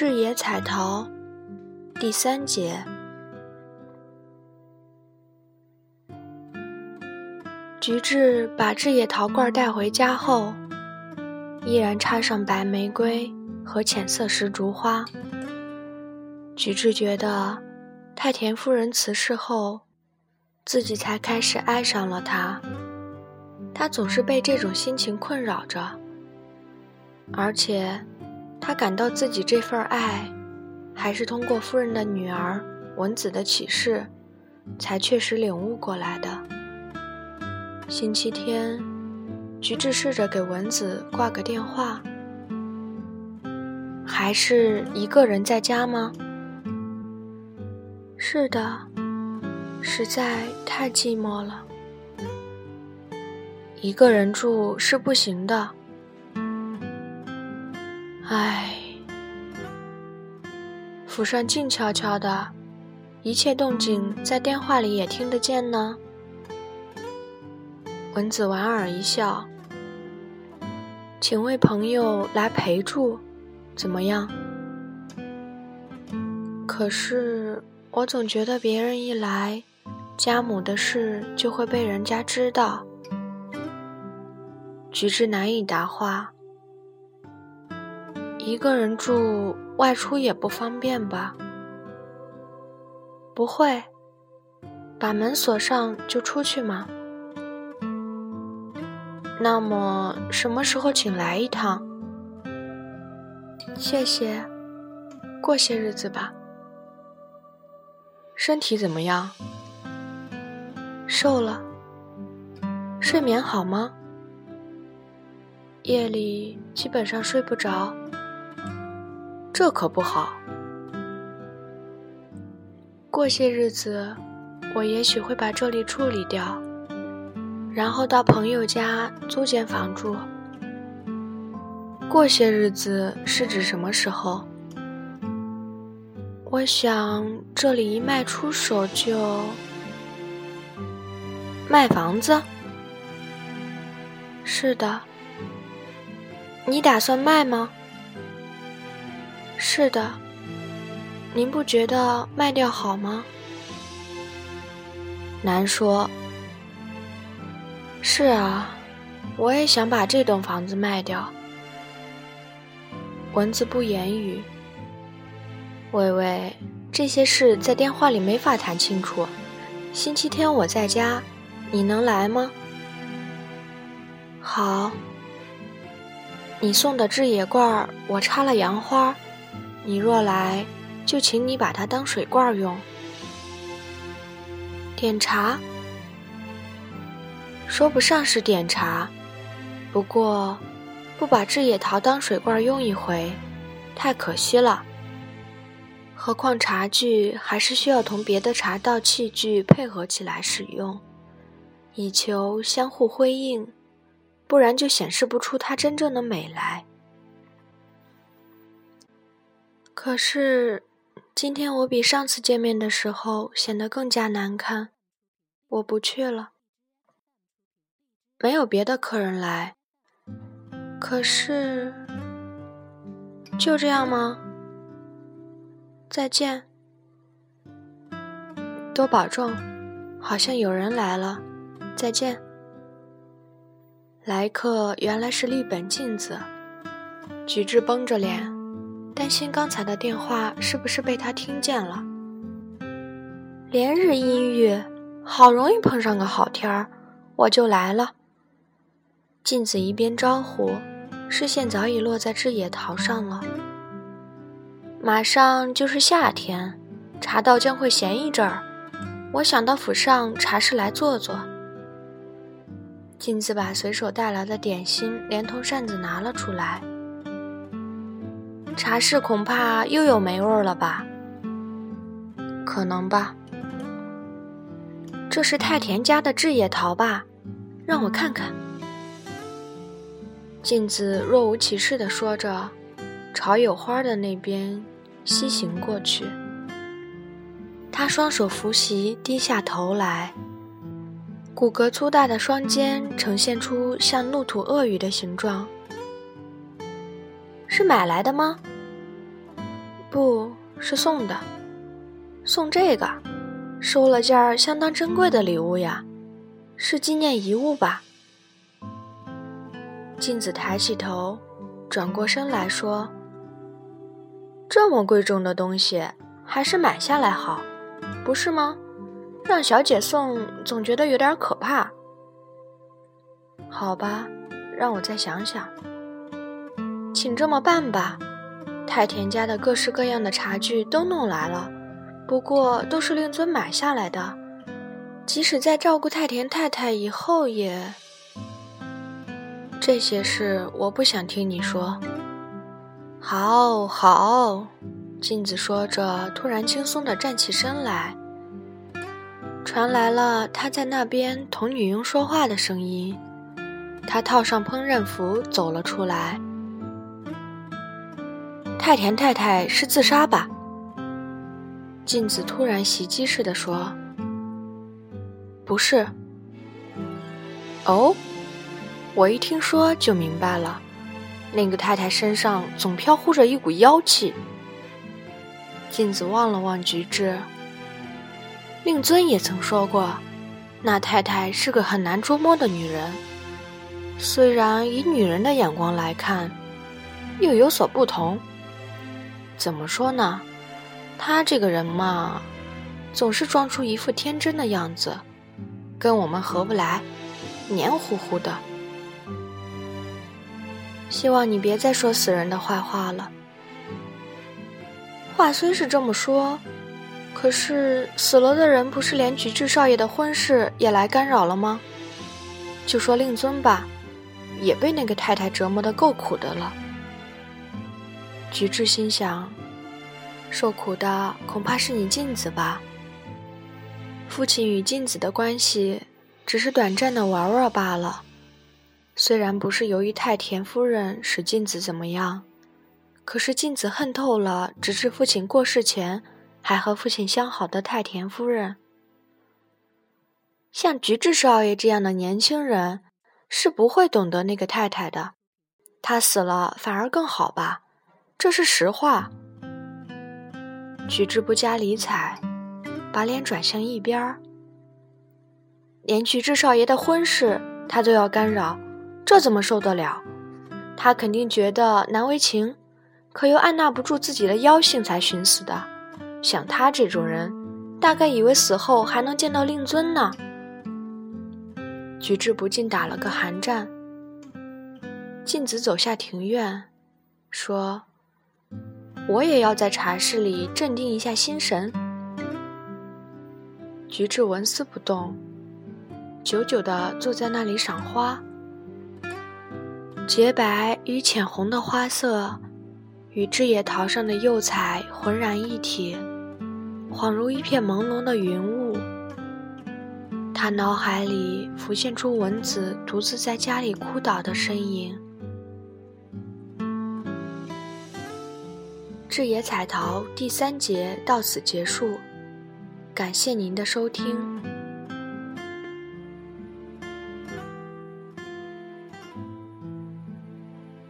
智野彩陶，第三节。菊治把智野陶罐带回家后，依然插上白玫瑰和浅色石竹花。菊治觉得，太田夫人辞世后，自己才开始爱上了她。他总是被这种心情困扰着，而且，他感到自己这份爱，还是通过夫人的女儿文子的启示，才确实领悟过来的。星期天，菊治试着给文子挂个电话，还是一个人在家吗？是的，实在太寂寞了。一个人住是不行的，府上静悄悄的，一切动静在电话里也听得见呢。文子莞尔一笑，请位朋友来陪住，怎么样？可是我总觉得别人一来，家母的事就会被人家知道。菊治难以答话。一个人住，外出也不方便吧？不会，把门锁上就出去吗？那么什么时候请来一趟？谢谢，过些日子吧。身体怎么样？瘦了。睡眠好吗？夜里基本上睡不着，这可不好。过些日子，我也许会把这里处理掉，然后到朋友家租间房住。过些日子是指什么时候？我想这里一卖出手就卖房子。是的。你打算卖吗？是的。您不觉得卖掉好吗？难说。是啊，我也想把这栋房子卖掉。蚊子不言语。微微，这些事在电话里没法谈清楚。星期天我在家，你能来吗？好。你送的制野罐，我插了洋花。你若来，就请你把它当水罐用。点茶，说不上是点茶，不过不把制野桃当水罐用一回，太可惜了。何况茶具还是需要同别的茶道器具配合起来使用，以求相互辉映。不然就显示不出它真正的美来。可是，今天我比上次见面的时候显得更加难堪。我不去了。没有别的客人来。可是，就这样吗？再见。多保重。好像有人来了。再见。来客原来是立本镜子，菊治绷着脸，担心刚才的电话是不是被他听见了。连日阴郁，好容易碰上个好天儿，我就来了。镜子一边招呼，视线早已落在志野桃上了。马上就是夏天，茶道将会闲一阵儿，我想到府上茶室来坐坐。镜子把随手带来的点心连同扇子拿了出来。茶室恐怕又有霉味了吧？可能吧。这是太田家的制野桃吧？让我看看。镜子若无其事地说着，朝有花的那边西行过去。他双手扶膝，低下头来。骨骼粗大的双肩呈现出像怒吐鳄鱼的形状，是买来的吗？不是送的，送这个，收了件相当珍贵的礼物呀，是纪念遗物吧？镜子抬起头，转过身来说：“这么贵重的东西，还是买下来好，不是吗？让小姐送，总觉得有点可怕。”好吧，让我再想想。请这么办吧，太田家的各式各样的茶具都弄来了，不过都是令尊买下来的，即使在照顾太田太太以后也……这些事我不想听你说。好好，镜子说着，突然轻松地站起身来，传来了他在那边同女佣说话的声音。他套上烹饪服走了出来。太田太太是自杀吧？镜子突然袭击似的说：“不是。”哦，我一听说就明白了，那个太太身上总飘忽着一股妖气。镜子望了望菊治，令尊也曾说过，那太太是个很难捉摸的女人。虽然以女人的眼光来看，又有所不同。怎么说呢？他这个人嘛，总是装出一副天真的样子，跟我们合不来，黏糊糊的。希望你别再说死人的坏话了。话虽是这么说，可是死了的人不是连菊治少爷的婚事也来干扰了吗？就说令尊吧。也被那个太太折磨得够苦的了。菊治心想，受苦的恐怕是你镜子吧。父亲与镜子的关系只是短暂的玩玩罢了，虽然不是由于太田夫人使镜子怎么样，可是镜子恨透了直至父亲过世前还和父亲相好的太田夫人。像菊治少爷这样的年轻人。是不会懂得那个太太的，她死了反而更好吧，这是实话。菊治不加理睬，把脸转向一边儿。连菊治少爷的婚事他都要干扰，这怎么受得了？他肯定觉得难为情，可又按捺不住自己的妖性才寻死的。像他这种人，大概以为死后还能见到令尊呢。菊治不禁打了个寒战。镜子走下庭院，说：“我也要在茶室里镇定一下心神。”菊治纹丝不动，久久地坐在那里赏花。洁白与浅红的花色，与枝叶桃上的釉彩浑然一体，恍如一片朦胧的云雾。他脑海里浮现出蚊子独自在家里哭倒的身影。智野彩陶第三节到此结束，感谢您的收听。